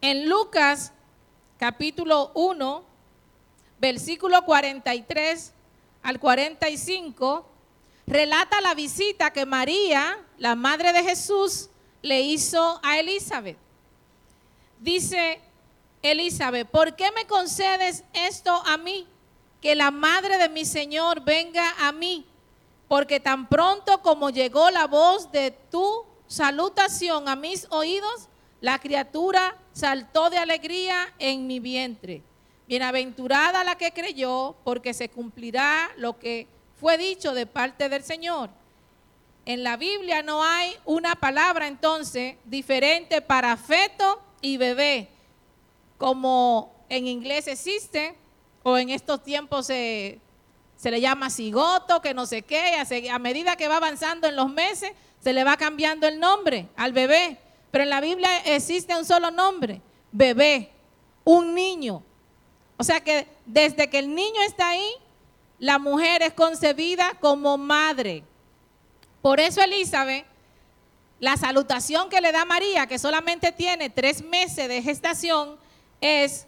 En Lucas capítulo 1, versículo 43 al 45, relata la visita que María, la madre de Jesús, le hizo a Elizabeth. Dice Elizabeth, ¿por qué me concedes esto a mí? Que la madre de mi Señor venga a mí, porque tan pronto como llegó la voz de tu salutación a mis oídos, la criatura saltó de alegría en mi vientre. Bienaventurada la que creyó, porque se cumplirá lo que fue dicho de parte del Señor. En la Biblia no hay una palabra entonces diferente para feto y bebé, como en inglés existe, o en estos tiempos se, le llama cigoto, que no sé qué, a medida que va avanzando en los meses, se le va cambiando el nombre al bebé. Pero en la Biblia existe un solo nombre, bebé, un niño. O sea que desde que el niño está ahí, la mujer es concebida como madre. Por eso Elizabeth, la salutación que le da María, que solamente tiene tres meses de gestación, es,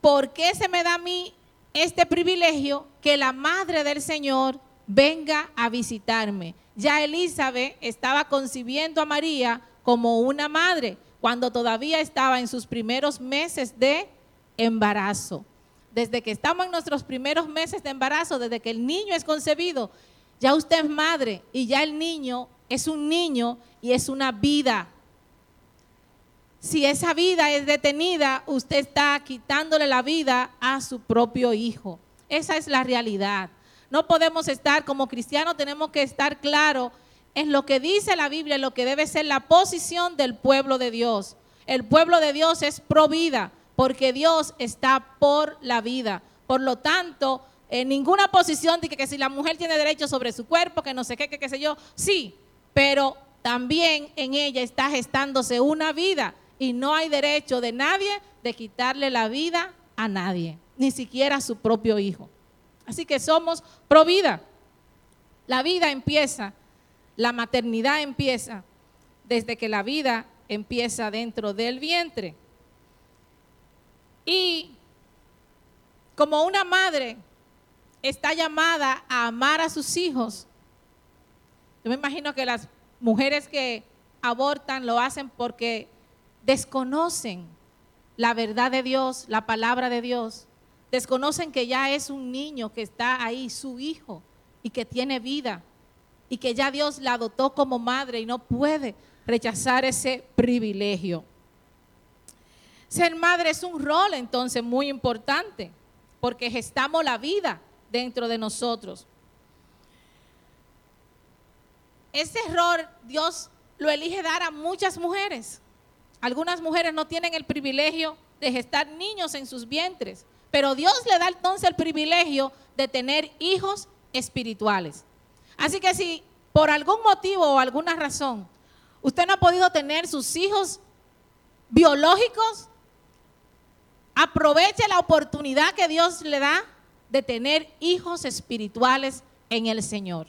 ¿por qué se me da a mí este privilegio que la madre del Señor venga a visitarme? Ya Elizabeth estaba concibiendo a María como una madre cuando todavía estaba en sus primeros meses de embarazo. Desde que estamos en nuestros primeros meses de embarazo, desde que el niño es concebido, ya usted es madre y ya el niño es un niño y es una vida. Si esa vida es detenida, usted está quitándole la vida a su propio hijo. Esa es la realidad. No podemos estar como cristianos, tenemos que estar claros en lo que dice la Biblia, en lo que debe ser la posición del pueblo de Dios. El pueblo de Dios es pro vida, porque Dios está por la vida. Por lo tanto, en ninguna posición de que, si la mujer tiene derecho sobre su cuerpo, que no sé qué, que qué sé yo, sí, pero también en ella está gestándose una vida y no hay derecho de nadie de quitarle la vida a nadie, ni siquiera a su propio hijo. Así que somos pro vida. La vida empieza, la maternidad empieza desde que la vida empieza dentro del vientre. Y como una madre está llamada a amar a sus hijos, yo me imagino que las mujeres que abortan lo hacen porque desconocen la verdad de Dios, la palabra de Dios desconocen que ya es un niño que está ahí, su hijo, y que tiene vida, y que ya Dios la adoptó como madre y no puede rechazar ese privilegio. Ser madre es un rol entonces muy importante, porque gestamos la vida dentro de nosotros. Ese rol Dios lo elige dar a muchas mujeres. Algunas mujeres no tienen el privilegio de gestar niños en sus vientres. Pero Dios le da entonces el privilegio de tener hijos espirituales. Así que si por algún motivo o alguna razón usted no ha podido tener sus hijos biológicos, aproveche la oportunidad que Dios le da de tener hijos espirituales en el Señor.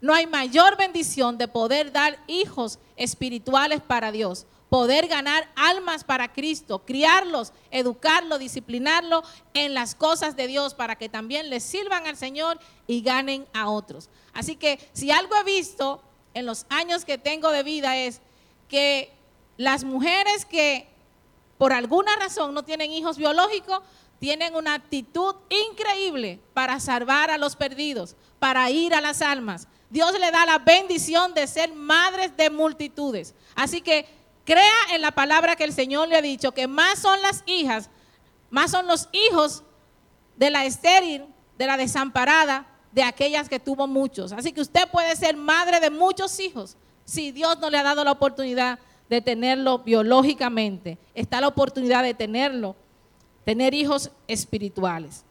No hay mayor bendición de poder dar hijos espirituales para Dios poder ganar almas para Cristo, criarlos, educarlos, disciplinarlos en las cosas de Dios para que también les sirvan al Señor y ganen a otros. Así que si algo he visto en los años que tengo de vida es que las mujeres que por alguna razón no tienen hijos biológicos, tienen una actitud increíble para salvar a los perdidos, para ir a las almas. Dios le da la bendición de ser madres de multitudes. Así que Crea en la palabra que el Señor le ha dicho, que más son las hijas, más son los hijos de la estéril, de la desamparada, de aquellas que tuvo muchos. Así que usted puede ser madre de muchos hijos si Dios no le ha dado la oportunidad de tenerlo biológicamente. Está la oportunidad de tenerlo, tener hijos espirituales.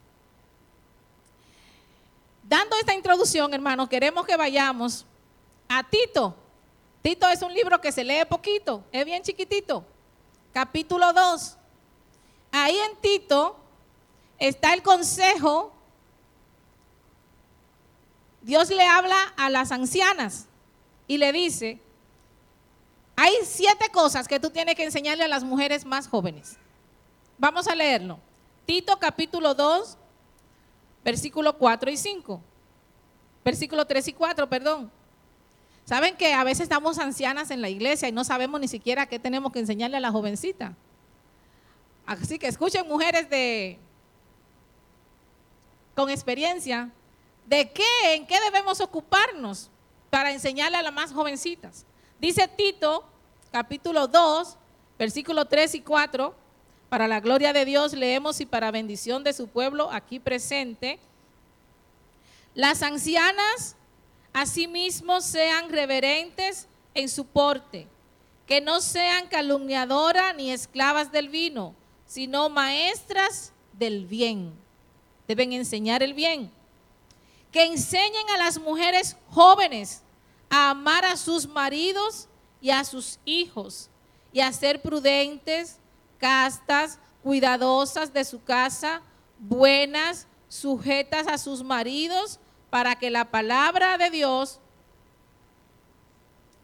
Dando esta introducción, hermanos, queremos que vayamos a Tito Tito es un libro que se lee poquito, es bien chiquitito. Capítulo 2. Ahí en Tito está el consejo. Dios le habla a las ancianas y le dice, hay siete cosas que tú tienes que enseñarle a las mujeres más jóvenes. Vamos a leerlo. Tito capítulo 2, versículo 4 y 5. Versículo 3 y 4, perdón. Saben que a veces estamos ancianas en la iglesia y no sabemos ni siquiera qué tenemos que enseñarle a la jovencita. Así que escuchen mujeres de con experiencia de qué, en qué debemos ocuparnos para enseñarle a las más jovencitas. Dice Tito, capítulo 2, versículo 3 y 4, para la gloria de Dios leemos y para bendición de su pueblo aquí presente. Las ancianas asimismo sean reverentes en su porte, que no sean calumniadoras ni esclavas del vino, sino maestras del bien. Deben enseñar el bien. Que enseñen a las mujeres jóvenes a amar a sus maridos y a sus hijos y a ser prudentes, castas, cuidadosas de su casa, buenas, sujetas a sus maridos, para que la palabra de Dios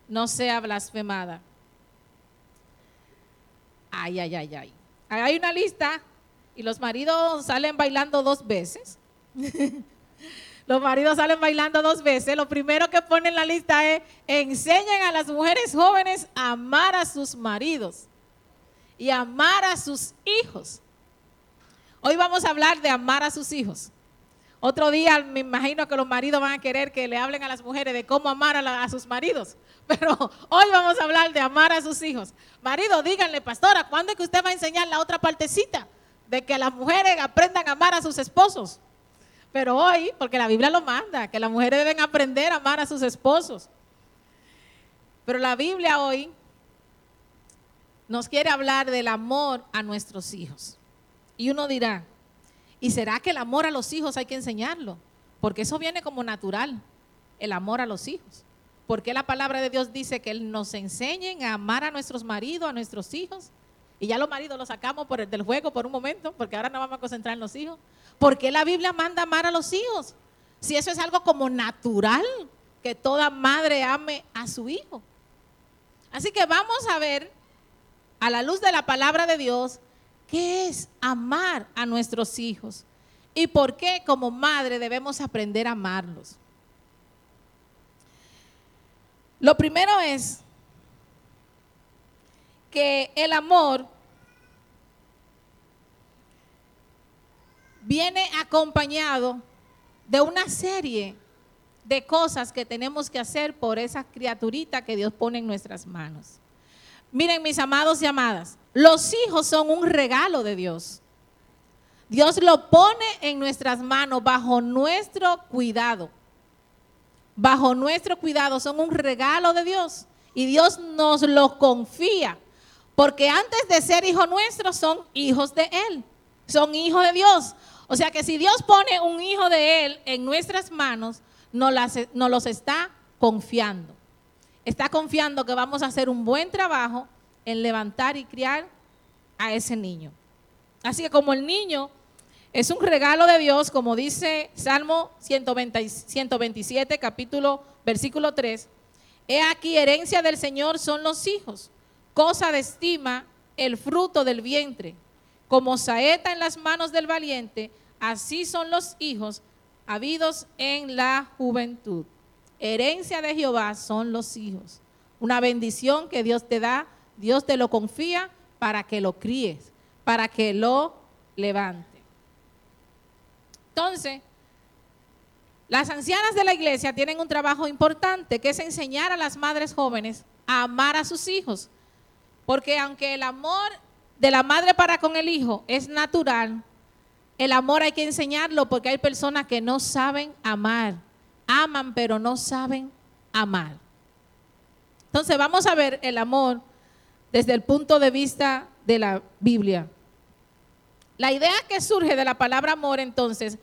no sea blasfemada. Ay, ay, ay, ay. Hay una lista y los maridos salen bailando dos veces. los maridos salen bailando dos veces. Lo primero que pone en la lista es, enseñen a las mujeres jóvenes a amar a sus maridos y amar a sus hijos. Hoy vamos a hablar de amar a sus hijos. Otro día me imagino que los maridos van a querer que le hablen a las mujeres de cómo amar a, sus maridos. Pero hoy vamos a hablar de amar a sus hijos. Marido, díganle, pastora, ¿cuándo es que usted va a enseñar la otra partecita? De que las mujeres aprendan a amar a sus esposos. Pero hoy, porque la Biblia lo manda, que las mujeres deben aprender a amar a sus esposos. Pero la Biblia hoy nos quiere hablar del amor a nuestros hijos. Y uno dirá, ¿y será que el amor a los hijos hay que enseñarlo? Porque eso viene como natural, el amor a los hijos. Porque la palabra de Dios dice que Él nos enseñen a amar a nuestros maridos, a nuestros hijos? Y ya los maridos los sacamos por el, del juego por un momento, porque ahora nos vamos a concentrar en los hijos. ¿Por qué la Biblia manda amar a los hijos? Si eso es algo como natural, que toda madre ame a su hijo. Así que vamos a ver, a la luz de la palabra de Dios, qué es amar a nuestros hijos y por qué como madre debemos aprender a amarlos. Lo primero es que el amor viene acompañado de una serie de cosas que tenemos que hacer por esa criaturita que Dios pone en nuestras manos. Miren, mis amados y amadas, los hijos son un regalo de Dios. Dios lo pone en nuestras manos bajo nuestro cuidado. Bajo nuestro cuidado son un regalo de Dios. Y Dios nos lo confía. Porque antes de ser hijos nuestros son hijos de Él. Son hijos de Dios. O sea que si Dios pone un hijo de Él en nuestras manos, nos, los está confiando. Está confiando que vamos a hacer un buen trabajo en levantar y criar a ese niño. Así que como el niño es un regalo de Dios, como dice Salmo 127, capítulo, versículo 3, he aquí herencia del Señor son los hijos, cosa de estima el fruto del vientre. Como saeta en las manos del valiente, Así son los hijos habidos en la juventud. Herencia de Jehová son los hijos. Una bendición que Dios te da, Dios te lo confía para que lo críes, para que lo levante. Entonces, las ancianas de la iglesia tienen un trabajo importante que es enseñar a las madres jóvenes a amar a sus hijos. Porque aunque el amor de la madre para con el hijo es natural, el amor hay que enseñarlo porque hay personas que no saben amar. Aman pero no saben amar. Entonces vamos a ver el amor desde el punto de vista de la Biblia. La idea que surge de la palabra amor entonces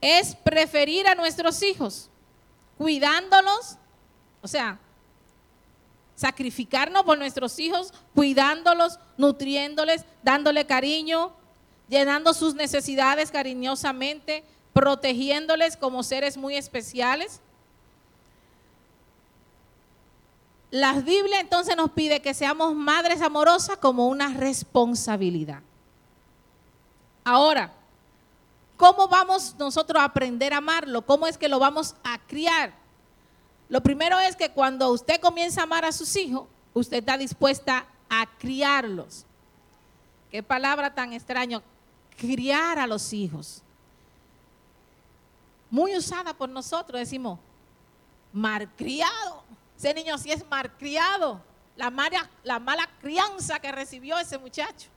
es preferir a nuestros hijos, cuidándolos, o sea, sacrificarnos por nuestros hijos, cuidándolos, nutriéndoles, dándole cariño, llenando sus necesidades cariñosamente, protegiéndoles como seres muy especiales. la Biblia entonces nos pide que seamos madres amorosas como una responsabilidad. Ahora, ¿cómo vamos nosotros a aprender a amarlo? ¿Cómo es que lo vamos a criar? Lo primero es que cuando usted comienza a amar a sus hijos, usted está dispuesta a criarlos. Qué palabra tan extraña, criar a los hijos. Muy usada por nosotros, decimos, malcriado. Ese niño sí es malcriado. La mala, la mala crianza que recibió ese muchacho.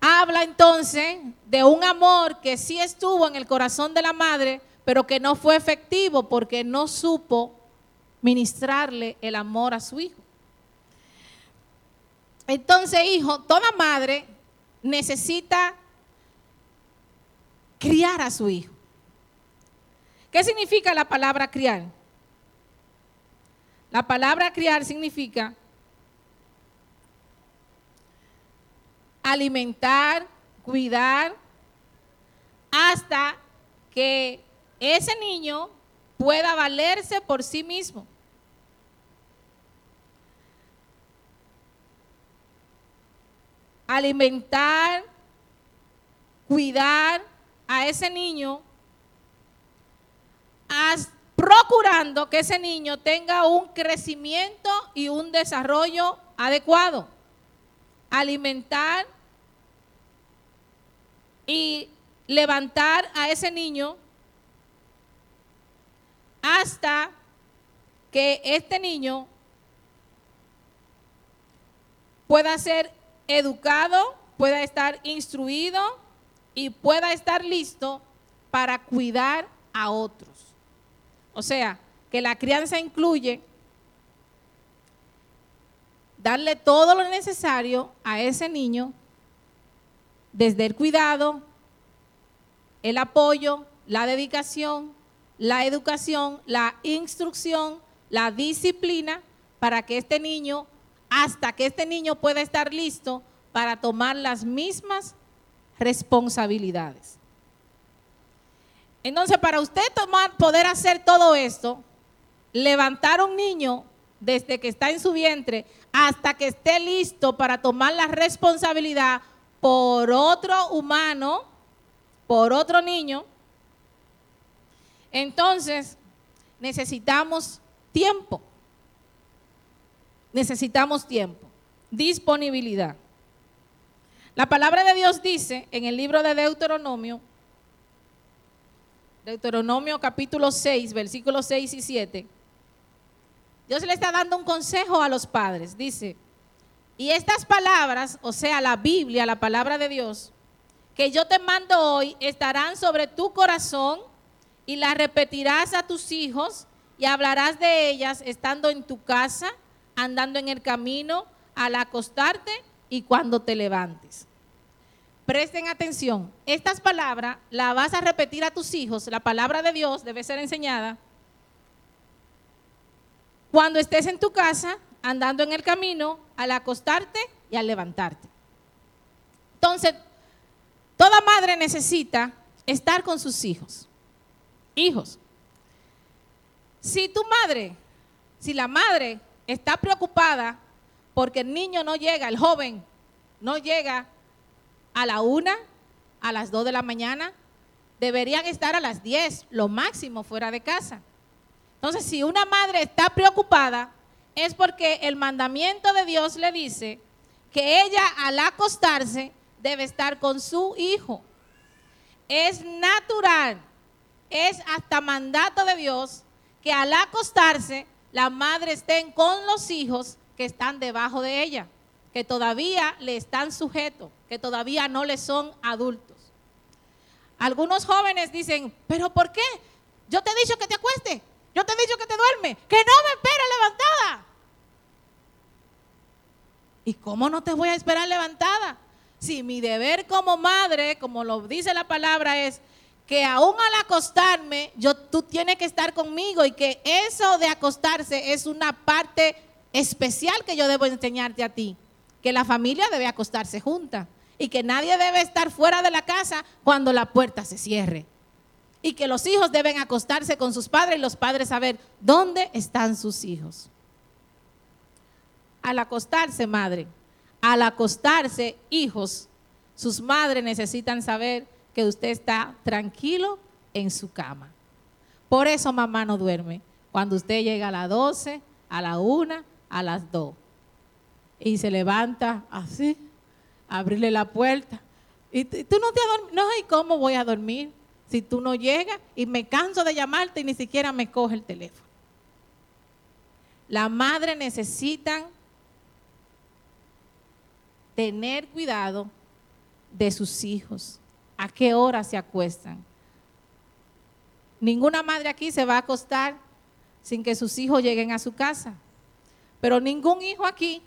Habla entonces de un amor que sí estuvo en el corazón de la madre, pero que no fue efectivo porque no supo ministrarle el amor a su hijo. Entonces, hijo, toda madre necesita criar a su hijo. ¿Qué significa la palabra criar? La palabra criar significa alimentar, cuidar, hasta que ese niño pueda valerse por sí mismo. Alimentar, cuidar a ese niño, procurando que ese niño tenga un crecimiento y un desarrollo adecuado. Alimentar y levantar a ese niño hasta que este niño pueda ser educado, pueda estar instruido y pueda estar listo para cuidar a otros. O sea, que la crianza incluye darle todo lo necesario a ese niño, desde el cuidado, el apoyo, la dedicación, la educación, la instrucción, la disciplina, para que este niño, hasta que este niño pueda estar listo para tomar las mismas responsabilidades. Entonces, para usted tomar, poder hacer todo esto, levantar un niño desde que está en su vientre hasta que esté listo para tomar la responsabilidad por otro humano, por otro niño, entonces necesitamos tiempo. Necesitamos tiempo, disponibilidad. La palabra de Dios dice en el libro de Deuteronomio, Deuteronomio capítulo 6, versículos 6 y 7, Dios le está dando un consejo a los padres. Dice, y estas palabras, o sea, la Biblia, la palabra de Dios, que yo te mando hoy, estarán sobre tu corazón y las repetirás a tus hijos y hablarás de ellas estando en tu casa, andando en el camino, al acostarte y cuando te levantes. Presten atención, estas palabras las vas a repetir a tus hijos, la palabra de Dios debe ser enseñada cuando estés en tu casa, andando en el camino, al acostarte y al levantarte. Entonces, toda madre necesita estar con sus hijos. Hijos. Si tu madre, si la madre está preocupada porque el niño no llega, el joven no llega a la una, a las dos de la mañana, deberían estar a las diez, lo máximo fuera de casa. Entonces, si una madre está preocupada, es porque el mandamiento de Dios le dice que ella al acostarse debe estar con su hijo. Es natural, es hasta mandato de Dios que al acostarse la madre estén con los hijos que están debajo de ella, que todavía le están sujetos, que todavía no le son adultos. Algunos jóvenes dicen, pero ¿por qué? Yo te he dicho que te acueste, yo te he dicho que te duerme, que no me espera levantada. ¿Y cómo no te voy a esperar levantada? Si mi deber como madre, como lo dice la palabra, es que aún al acostarme, yo, tú tienes que estar conmigo y que eso de acostarse es una parte especial que yo debo enseñarte a ti, que la familia debe acostarse junta y que nadie debe estar fuera de la casa cuando la puerta se cierre. y que los hijos deben acostarse con sus padres y los padres saber dónde están sus hijos. Al acostarse, madre, al acostarse, hijos, sus madres necesitan saber que usted está tranquilo en su cama. Por eso mamá no duerme. Cuando usted llega a las 12, a la 1, a las 2. Y se levanta así, abrirle la puerta. Y tú no te No, ¿y cómo voy a dormir? Si tú no llegas y me canso de llamarte y ni siquiera me coge el teléfono. La madre necesita tener cuidado de sus hijos. ¿A qué hora se acuestan? Ninguna madre aquí se va a acostar sin que sus hijos lleguen a su casa. Pero ningún hijo aquí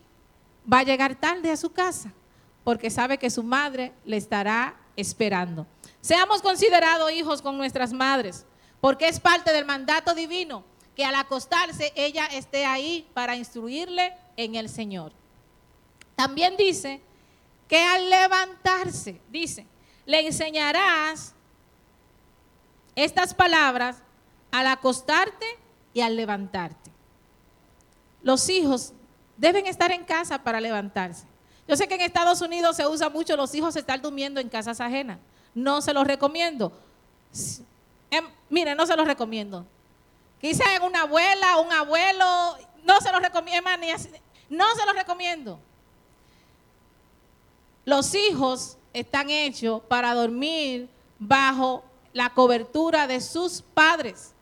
va a llegar tarde a su casa porque sabe que su madre le estará esperando. Seamos considerados hijos con nuestras madres, porque es parte del mandato divino que al acostarse ella esté ahí para instruirle en el Señor. También dice que al levantarse, dice, le enseñarás estas palabras al acostarte y al levantarte. Los hijos deben estar en casa para levantarse. Yo sé que en Estados Unidos se usa mucho los hijos estar durmiendo en casas ajenas. No se los recomiendo. Em, mire, no se los recomiendo. Quizá en una abuela, un abuelo, no se los recomiendo. No se los recomiendo. Los hijos están hechos para dormir bajo la cobertura de sus padres,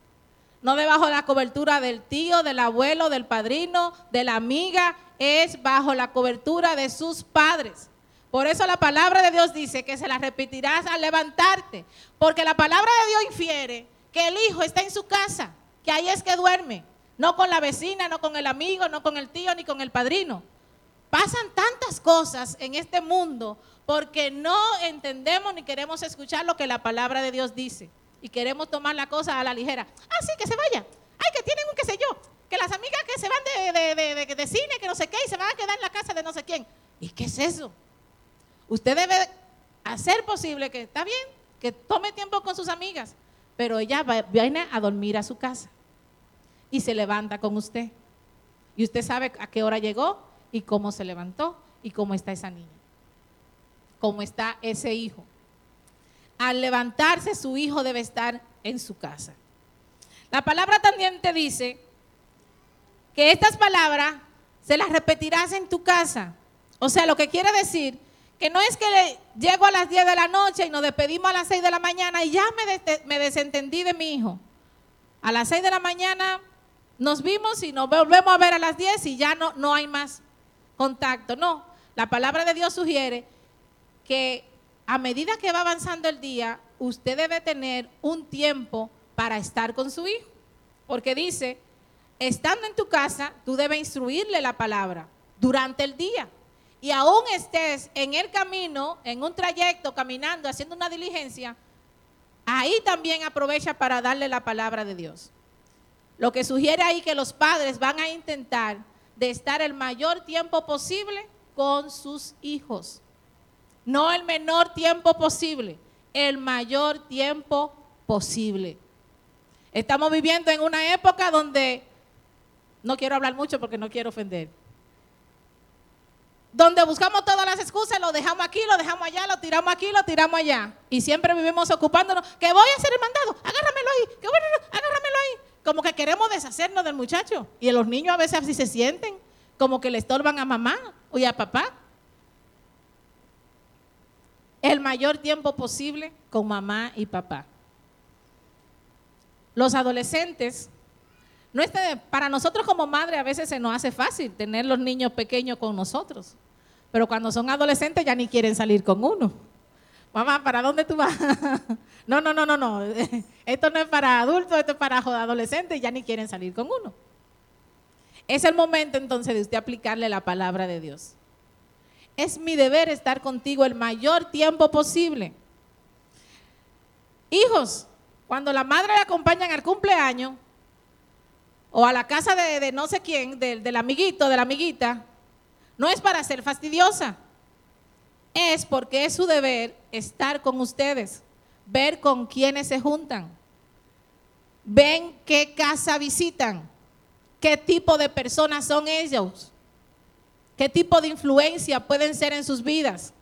no debajo de la cobertura del tío, del abuelo, del padrino, de la amiga, es bajo la cobertura de sus padres. Por eso la palabra de Dios dice que se la repetirás al levantarte, porque la palabra de Dios infiere que el hijo está en su casa, que ahí es que duerme, no con la vecina, no con el amigo, no con el tío, ni con el padrino. Pasan tantas cosas en este mundo porque no entendemos ni queremos escuchar lo que la palabra de Dios dice y queremos tomar la cosa a la ligera. Ah, sí, que se vaya. Ay, que tienen un qué sé yo. Que las amigas que se van de, de, cine, que no sé qué, y se van a quedar en la casa de no sé quién. ¿Y qué es eso? Usted debe hacer posible que, está bien, que tome tiempo con sus amigas, pero ella viene a dormir a su casa y se levanta con usted. Y usted sabe a qué hora llegó y cómo se levantó y cómo está esa niña, cómo está ese hijo. Al levantarse su hijo debe estar en su casa. La palabra también te dice que estas palabras se las repetirás en tu casa. O sea, lo que quiere decir que no es que llego a las 10 de la noche y nos despedimos a las 6 de la mañana y ya me, me desentendí de mi hijo. A las 6 de la mañana nos vimos y nos volvemos a ver a las 10 y ya no, no hay más contacto. No, la palabra de Dios sugiere que a medida que va avanzando el día, usted debe tener un tiempo para estar con su hijo. Porque dice, estando en tu casa, tú debes instruirle la palabra durante el día. Y aún estés en el camino, en un trayecto, caminando, haciendo una diligencia, ahí también aprovecha para darle la palabra de Dios. Lo que sugiere ahí que los padres van a intentar de estar el mayor tiempo posible con sus hijos. No el menor tiempo posible, el mayor tiempo posible. Estamos viviendo en una época donde, no quiero hablar mucho porque no quiero ofender, donde buscamos todas las excusas, lo dejamos aquí, lo dejamos allá, lo tiramos aquí, lo tiramos allá. Y siempre vivimos ocupándonos, que voy a hacer el mandado, agárramelo ahí, que bueno, agárramelo ahí. Como que queremos deshacernos del muchacho. Y los niños a veces así se sienten, como que le estorban a mamá o a papá. El mayor tiempo posible con mamá y papá. Los adolescentes, no para nosotros como madre a veces se nos hace fácil tener los niños pequeños con nosotros, pero cuando son adolescentes ya ni quieren salir con uno. Mamá, ¿para dónde tú vas? no, no, no, no, no. Esto no es para adultos, esto es para adolescentes ya ni quieren salir con uno. Es el momento entonces de usted aplicarle la palabra de Dios. Es mi deber estar contigo el mayor tiempo posible. Hijos, cuando la madre le acompañan al cumpleaños o a la casa de, no sé quién, del amiguito, de la amiguita, no es para ser fastidiosa es porque es su deber estar con ustedes, ver con quiénes se juntan. ven qué casa visitan, qué tipo de personas son ellos, qué tipo de influencia pueden ser en sus vidas.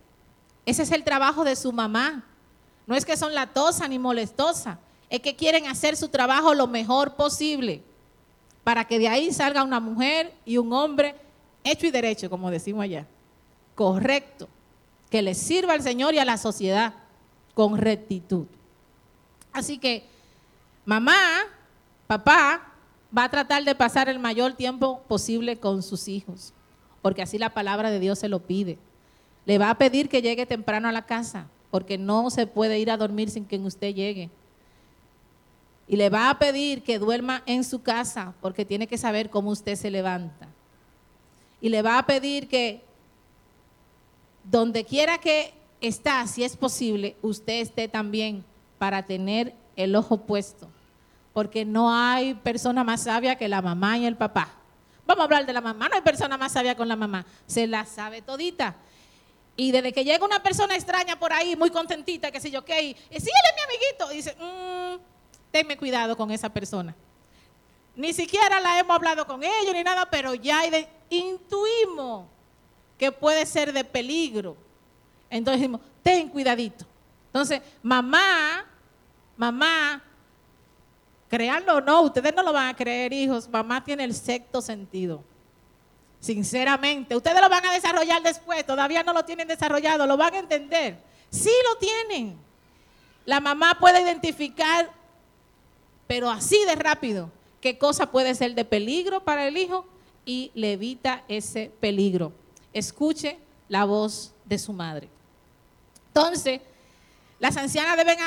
Ese es el trabajo de su mamá. No es que son latosa ni molestosa, es que quieren hacer su trabajo lo mejor posible para que de ahí salga una mujer y un hombre hecho y derecho, como decimos allá, correcto, que le sirva al Señor y a la sociedad con rectitud. Así que mamá, papá, va a tratar de pasar el mayor tiempo posible con sus hijos, porque así la palabra de Dios se lo pide. Le va a pedir que llegue temprano a la casa, porque no se puede ir a dormir sin que usted llegue. Y le va a pedir que duerma en su casa, porque tiene que saber cómo usted se levanta. Y le va a pedir que donde quiera que está, si es posible, usted esté también para tener el ojo puesto. Porque no hay persona más sabia que la mamá y el papá. Vamos a hablar de la mamá, no hay persona más sabia con la mamá. Se la sabe todita. Y desde que llega una persona extraña por ahí, muy contentita, que sé yo qué, y, sí, él es mi amiguito, y dice, mmm, tenme cuidado con esa persona. Ni siquiera la hemos hablado con ellos ni nada, pero ya intuimos que puede ser de peligro. Entonces decimos, ten cuidadito. Entonces, mamá, mamá, créanlo o no, ustedes no lo van a creer, hijos, mamá tiene el sexto sentido. Sinceramente, ustedes lo van a desarrollar después, todavía no lo tienen desarrollado, lo van a entender. Sí lo tienen. La mamá puede identificar, pero así de rápido, qué cosa puede ser de peligro para el hijo y le evita ese peligro. Escuche la voz de su madre. Entonces, las ancianas deben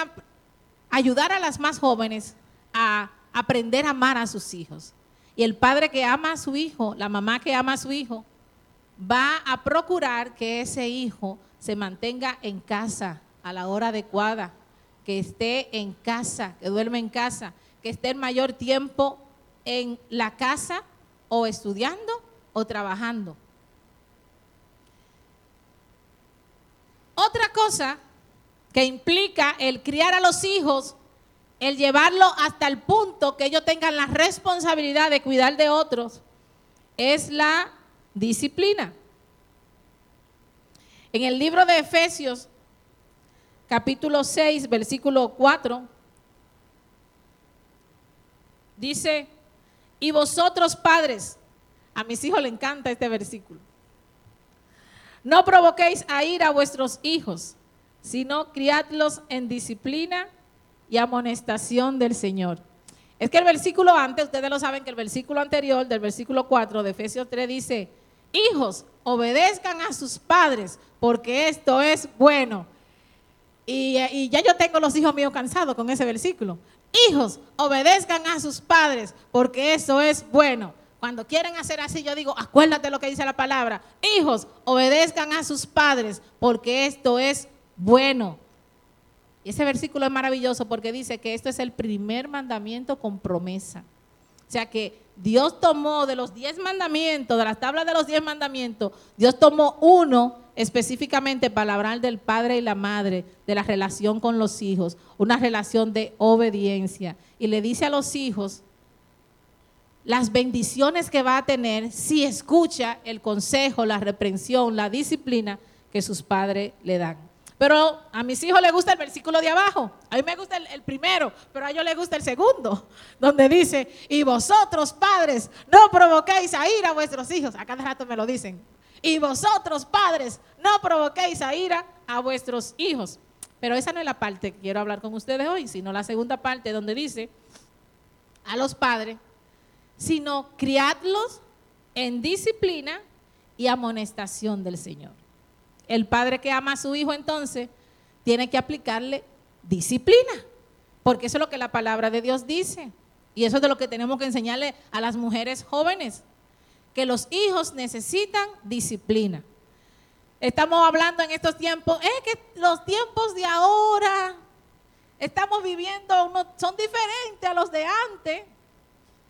ayudar a las más jóvenes a aprender a amar a sus hijos. Y el padre que ama a su hijo, la mamá que ama a su hijo, va a procurar que ese hijo se mantenga en casa a la hora adecuada, que esté en casa, que duerme en casa, que esté el mayor tiempo en la casa o estudiando o trabajando. Otra cosa que implica el criar a los hijos el llevarlo hasta el punto que ellos tengan la responsabilidad de cuidar de otros, es la disciplina. En el libro de Efesios, capítulo 6, versículo 4, dice, y vosotros padres, a mis hijos les encanta este versículo, no provoquéis a ir a vuestros hijos, sino criadlos en disciplina y amonestación del Señor. Es que el versículo antes, ustedes lo saben que el versículo anterior del versículo 4 de Efesios 3 dice, hijos, obedezcan a sus padres, porque esto es bueno. Y, y, ya yo tengo los hijos míos cansados con ese versículo. Hijos, obedezcan a sus padres, porque eso es bueno. Cuando quieren hacer así, yo digo, acuérdate lo que dice la palabra. Hijos, obedezcan a sus padres, porque esto es bueno. Ese versículo es maravilloso porque dice que esto es el primer mandamiento con promesa. O sea que Dios tomó de los diez mandamientos, de las tablas de los diez mandamientos, Dios tomó uno específicamente para hablar del padre y la madre, de la relación con los hijos, una relación de obediencia. Y le dice a los hijos las bendiciones que va a tener si escucha el consejo, la reprensión, la disciplina que sus padres le dan. Pero a mis hijos les gusta el versículo de abajo. A mí me gusta el, primero, pero a ellos les gusta el segundo, donde dice, y vosotros padres, no provoquéis a ira a vuestros hijos. A cada rato me lo dicen. Y vosotros padres, no provoquéis a ira a vuestros hijos. Pero esa no es la parte que quiero hablar con ustedes hoy, sino la segunda parte donde dice a los padres, sino criadlos en disciplina y amonestación del Señor. El padre que ama a su hijo entonces tiene que aplicarle disciplina, porque eso es lo que la palabra de Dios dice. Y eso es de lo que tenemos que enseñarle a las mujeres jóvenes, que los hijos necesitan disciplina. Estamos hablando en estos tiempos, es que los tiempos de ahora estamos viviendo, son diferentes a los de antes.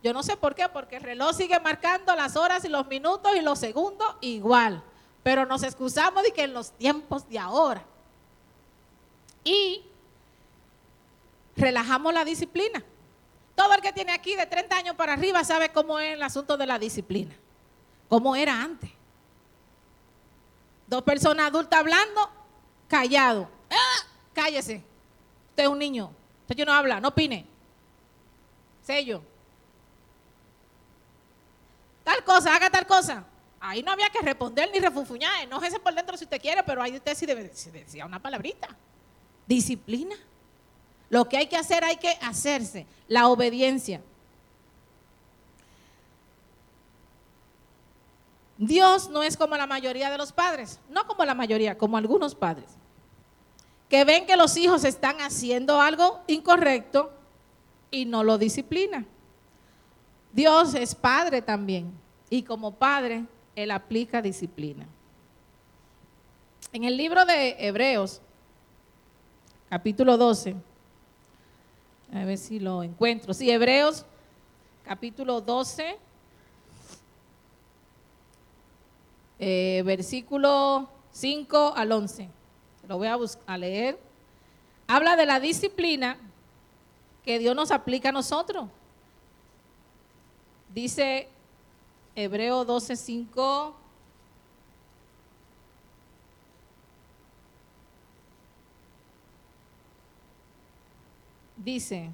Yo no sé por qué, porque el reloj sigue marcando las horas y los minutos y los segundos igual. Pero nos excusamos de que en los tiempos de ahora. Y relajamos la disciplina. Todo el que tiene aquí de 30 años para arriba sabe cómo es el asunto de la disciplina, cómo era antes. Dos personas adultas hablando, callado. ¡Ah! Cállese. Usted es un niño. Usted no habla, no opine. Sello. Tal cosa, haga tal cosa. Ahí no había que responder ni refufuñar. Enójese por dentro si usted quiere, pero ahí usted sí decía una palabrita. Disciplina. Lo que hay que hacer, hay que hacerse. La obediencia. Dios no es como la mayoría de los padres, no como la mayoría, como algunos padres, que ven que los hijos están haciendo algo incorrecto y no lo disciplina. Dios es padre también y como padre él aplica disciplina. En el libro de Hebreos, capítulo 12, a ver si lo encuentro. Sí, Hebreos, capítulo 12, eh, versículo 5 al 11. Lo voy a, a leer. Habla de la disciplina que Dios nos aplica a nosotros. Dice Hebreo 12:5. Dice,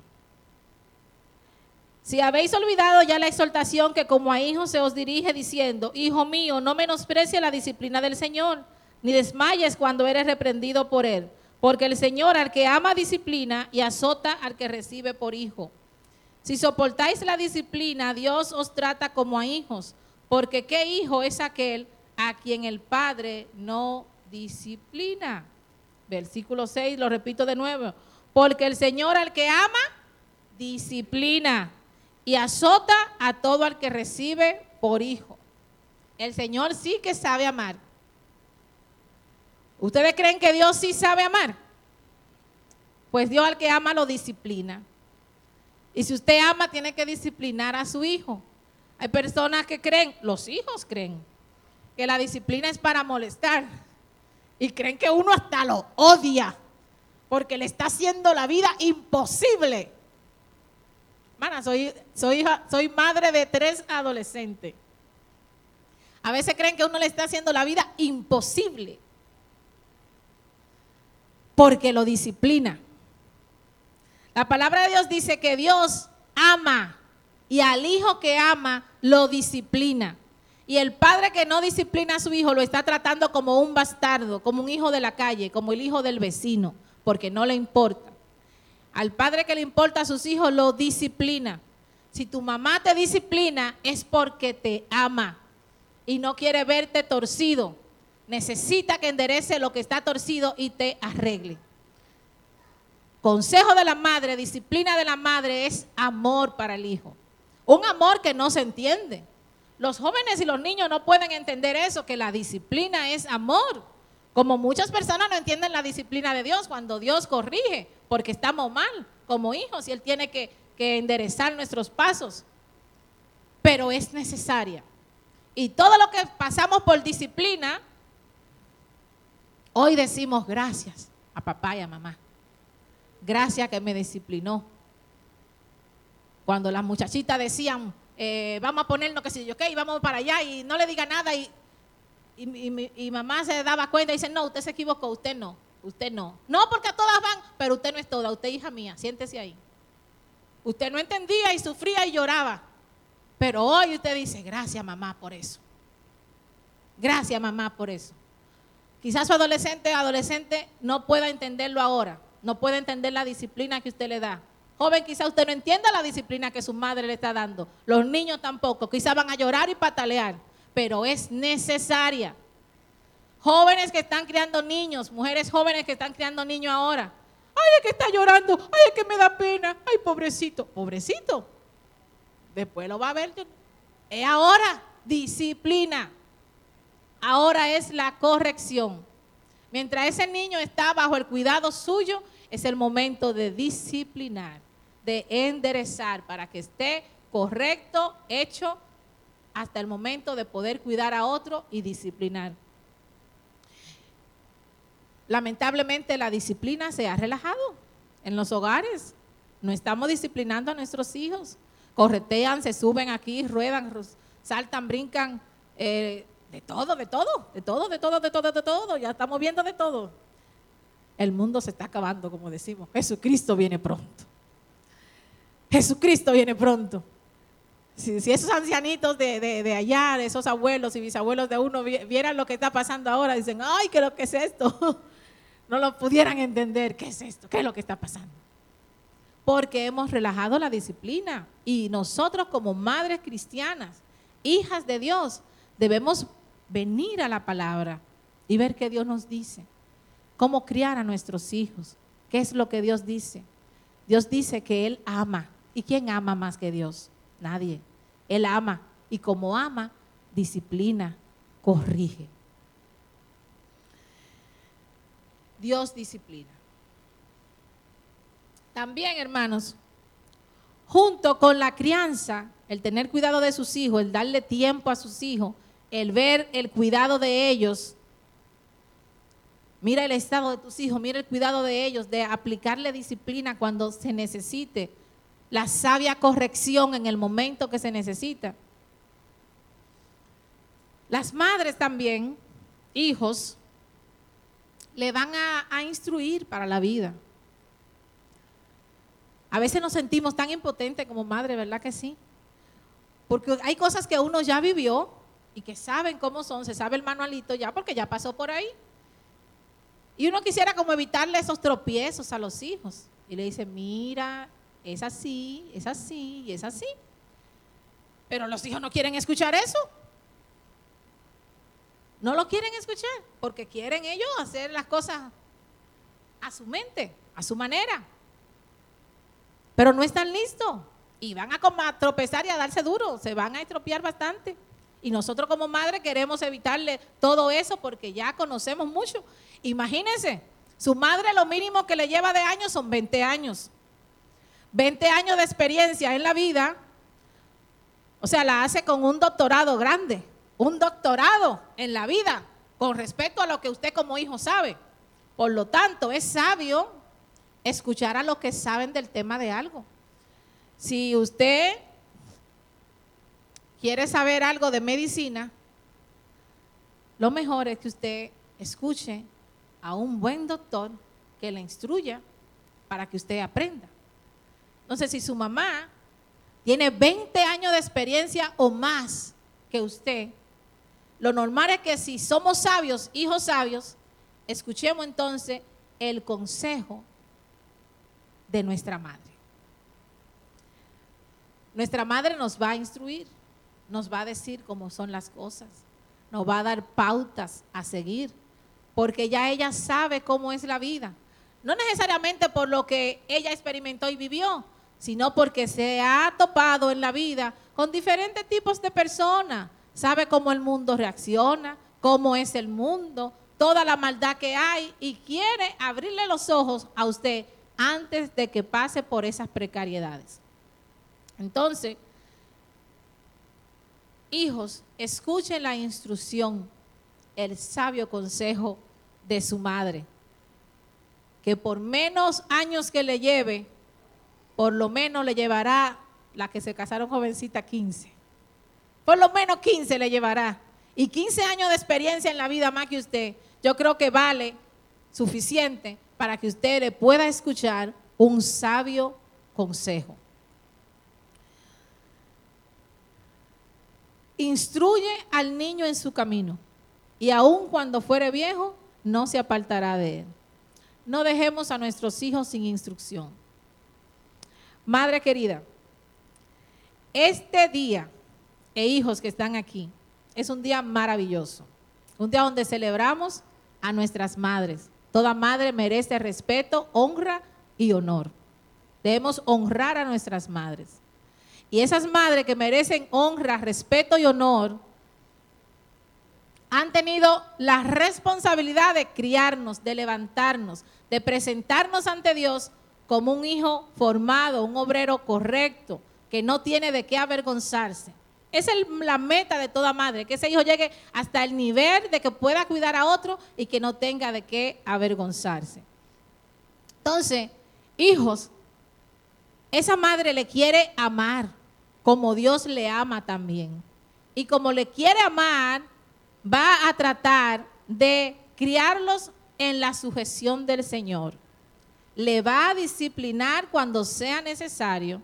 si habéis olvidado ya la exhortación que como a hijos se os dirige diciendo, Hijo mío, no menosprecie la disciplina del Señor, ni desmayes cuando eres reprendido por él, porque el Señor al que ama disciplina y azota al que recibe por hijo. Si soportáis la disciplina, Dios os trata como a hijos, porque ¿qué hijo es aquel a quien el Padre no disciplina? Versículo 6, lo repito de nuevo. Porque el Señor al que ama, disciplina y azota a todo al que recibe por hijo. El Señor sí que sabe amar. ¿Ustedes creen que Dios sí sabe amar? Pues Dios al que ama lo disciplina. Y si usted ama, tiene que disciplinar a su hijo. Hay personas que creen, los hijos creen, que la disciplina es para molestar. Y creen que uno hasta lo odia, porque le está haciendo la vida imposible. Mana, soy, soy, soy madre de tres adolescentes. A veces creen que uno le está haciendo la vida imposible, porque lo disciplina. La palabra de Dios dice que Dios ama y al hijo que ama lo disciplina. Y el padre que no disciplina a su hijo lo está tratando como un bastardo, como un hijo de la calle, como el hijo del vecino, porque no le importa. Al padre que le importa a sus hijos lo disciplina. Si tu mamá te disciplina es porque te ama y no quiere verte torcido. Necesita que enderece lo que está torcido y te arregle. Consejo de la madre, disciplina de la madre es amor para el hijo. Un amor que no se entiende. Los jóvenes y los niños no pueden entender eso, que la disciplina es amor. Como muchas personas no entienden la disciplina de Dios cuando Dios corrige, porque estamos mal como hijos y Él tiene que, que enderezar nuestros pasos. Pero es necesaria. Y todo lo que pasamos por disciplina, hoy decimos gracias a papá y a mamá. Gracias que me disciplinó. Cuando las muchachitas decían, eh, vamos a ponernos que si yo, vamos para allá y no le diga nada y, y, mamá se daba cuenta y dice, no, usted se equivocó, usted no, usted no. No, porque todas van, pero usted no es toda, usted hija mía, siéntese ahí. Usted no entendía y sufría y lloraba. Pero hoy usted dice, gracias mamá por eso. Gracias mamá por eso. Quizás su adolescente adolescente no pueda entenderlo ahora, no puede entender la disciplina que usted le da. Joven, quizá usted no entienda la disciplina que su madre le está dando. Los niños tampoco. Quizá van a llorar y patalear, pero es necesaria. Jóvenes que están criando niños, mujeres jóvenes que están criando niños ahora. Ay, es que está llorando. Ay, es que me da pena. Ay, pobrecito. Pobrecito. Después lo va a ver. Es ahora disciplina. Ahora es la corrección. Mientras ese niño está bajo el cuidado suyo, es el momento de disciplinar, de enderezar para que esté correcto, hecho, hasta el momento de poder cuidar a otro y disciplinar. Lamentablemente la disciplina se ha relajado en los hogares. No estamos disciplinando a nuestros hijos. Corretean, se suben aquí, ruedan, saltan, brincan, eh, de todo, de todo, de todo, de todo, de todo, de todo. Ya estamos viendo de todo. El mundo se está acabando, como decimos. Jesucristo viene pronto. Jesucristo viene pronto. Si, esos ancianitos de, allá, de esos abuelos y bisabuelos de uno vieran lo que está pasando ahora, dicen, ay, ¿qué lo que es esto? No lo pudieran entender, ¿qué es esto? ¿Qué es lo que está pasando? Porque hemos relajado la disciplina y nosotros como madres cristianas, hijas de Dios, debemos venir a la palabra y ver qué Dios nos dice, cómo criar a nuestros hijos, qué es lo que Dios dice. Dios dice que Él ama. ¿Y quién ama más que Dios? Nadie. Él ama y como ama, disciplina, corrige. Dios disciplina. También, hermanos, junto con la crianza, el tener cuidado de sus hijos, el darle tiempo a sus hijos, el ver el cuidado de ellos, mira el estado de tus hijos, mira el cuidado de ellos, de aplicarle disciplina cuando se necesite, la sabia corrección en el momento que se necesita. Las madres también, hijos, le van a, instruir para la vida. A veces nos sentimos tan impotentes como madre, ¿verdad que sí? Porque hay cosas que uno ya vivió y que saben cómo son, se sabe el manualito ya porque ya pasó por ahí. Y uno quisiera como evitarle esos tropiezos a los hijos. Y le dice, mira, es así, es así y es así. Pero los hijos no quieren escuchar eso. No lo quieren escuchar porque quieren ellos hacer las cosas a su mente, a su manera. Pero no están listos y van a, tropezar y a darse duro, se van a estropear bastante. Y nosotros como madre queremos evitarle todo eso porque ya conocemos mucho. Imagínense, su madre lo mínimo que le lleva de años son 20 años. 20 años de experiencia en la vida, o sea, la hace con un doctorado grande, un doctorado en la vida, con respecto a lo que usted como hijo sabe. Por lo tanto, es sabio escuchar a los que saben del tema de algo. Si usted quiere saber algo de medicina, lo mejor es que usted escuche a un buen doctor que le instruya para que usted aprenda. Entonces, si su mamá tiene 20 años de experiencia o más que usted, lo normal es que si somos sabios, hijos sabios, escuchemos entonces el consejo de nuestra madre. Nuestra madre nos va a instruir, nos va a decir cómo son las cosas, nos va a dar pautas a seguir, porque ya ella sabe cómo es la vida. No necesariamente por lo que ella experimentó y vivió, sino porque se ha topado en la vida con diferentes tipos de personas. Sabe cómo el mundo reacciona, cómo es el mundo, toda la maldad que hay y quiere abrirle los ojos a usted antes de que pase por esas precariedades. Entonces, hijos, escuchen la instrucción, el sabio consejo de su madre, que por menos años que le lleve, por lo menos le llevará la que se casaron jovencita 15. Por lo menos 15 le llevará. Y 15 años de experiencia en la vida más que usted, yo creo que vale suficiente para que usted le pueda escuchar un sabio consejo. Instruye al niño en su camino y aun cuando fuere viejo, no se apartará de él. No dejemos a nuestros hijos sin instrucción. Madre querida, este día, e hijos que están aquí, es un día maravilloso. Un día donde celebramos a nuestras madres. Toda madre merece respeto, honra y honor. Debemos honrar a nuestras madres. Y esas madres que merecen honra, respeto y honor, han tenido la responsabilidad de criarnos, de levantarnos, de presentarnos ante Dios como un hijo formado, un obrero correcto, que no tiene de qué avergonzarse. Esa es la meta de toda madre, que ese hijo llegue hasta el nivel de que pueda cuidar a otro y que no tenga de qué avergonzarse. Entonces, hijos, esa madre le quiere amar como Dios le ama también. Y como le quiere amar, va a tratar de criarlos en la sujeción del Señor. Le va a disciplinar cuando sea necesario.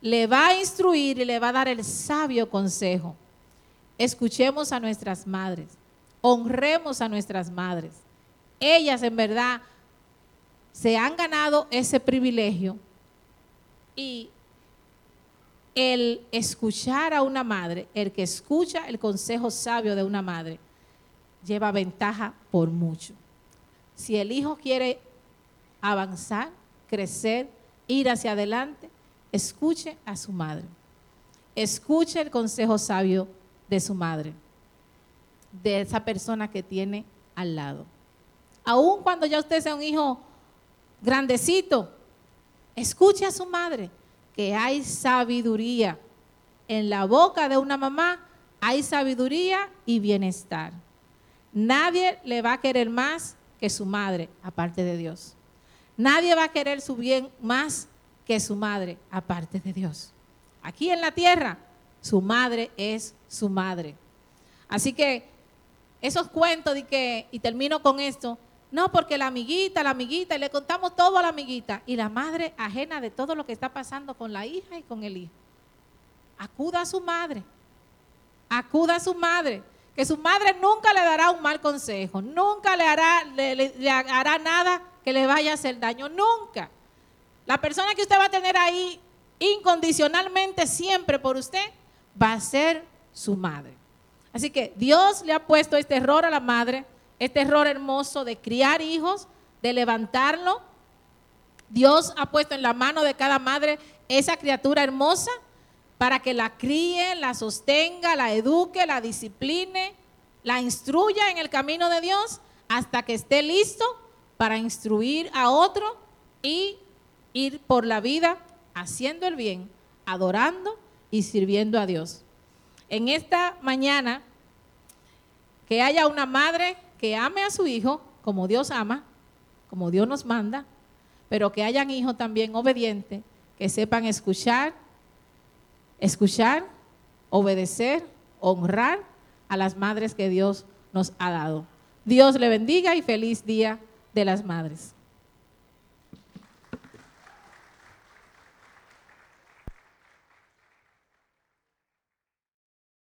Le va a instruir y le va a dar el sabio consejo. Escuchemos a nuestras madres. Honremos a nuestras madres. Ellas en verdad se han ganado ese privilegio y el escuchar a una madre, el que escucha el consejo sabio de una madre, lleva ventaja por mucho. Si el hijo quiere avanzar, crecer, ir hacia adelante, escuche a su madre. Escuche el consejo sabio de su madre, de esa persona que tiene al lado. Aun cuando ya usted sea un hijo grandecito, escuche a su madre, que hay sabiduría. En la boca de una mamá hay sabiduría y bienestar. Nadie le va a querer más que su madre, aparte de Dios. Nadie va a querer su bien más que su madre, aparte de Dios. Aquí en la tierra, su madre es su madre. Así que esos cuentos de que, y termino con esto, no, porque la amiguita, la amiguita, y le contamos todo a la amiguita. Y la madre ajena de todo lo que está pasando con la hija y con el hijo. Acuda a su madre. Acuda a su madre. Que su madre nunca le dará un mal consejo. Nunca le hará, le, hará nada que le vaya a hacer daño. Nunca. La persona que usted va a tener ahí incondicionalmente siempre por usted va a ser su madre. Así que Dios le ha puesto este error a la madre este error hermoso de criar hijos, de levantarlo. Dios ha puesto en la mano de cada madre esa criatura hermosa para que la críe, la sostenga, la eduque, la discipline, la instruya en el camino de Dios hasta que esté listo para instruir a otro y ir por la vida haciendo el bien, adorando y sirviendo a Dios. En esta mañana, que haya una madre que ame a su hijo como Dios ama, como Dios nos manda, pero que hayan hijos también obedientes, que sepan escuchar, escuchar, obedecer, honrar a las madres que Dios nos ha dado. Dios le bendiga y feliz día de las madres.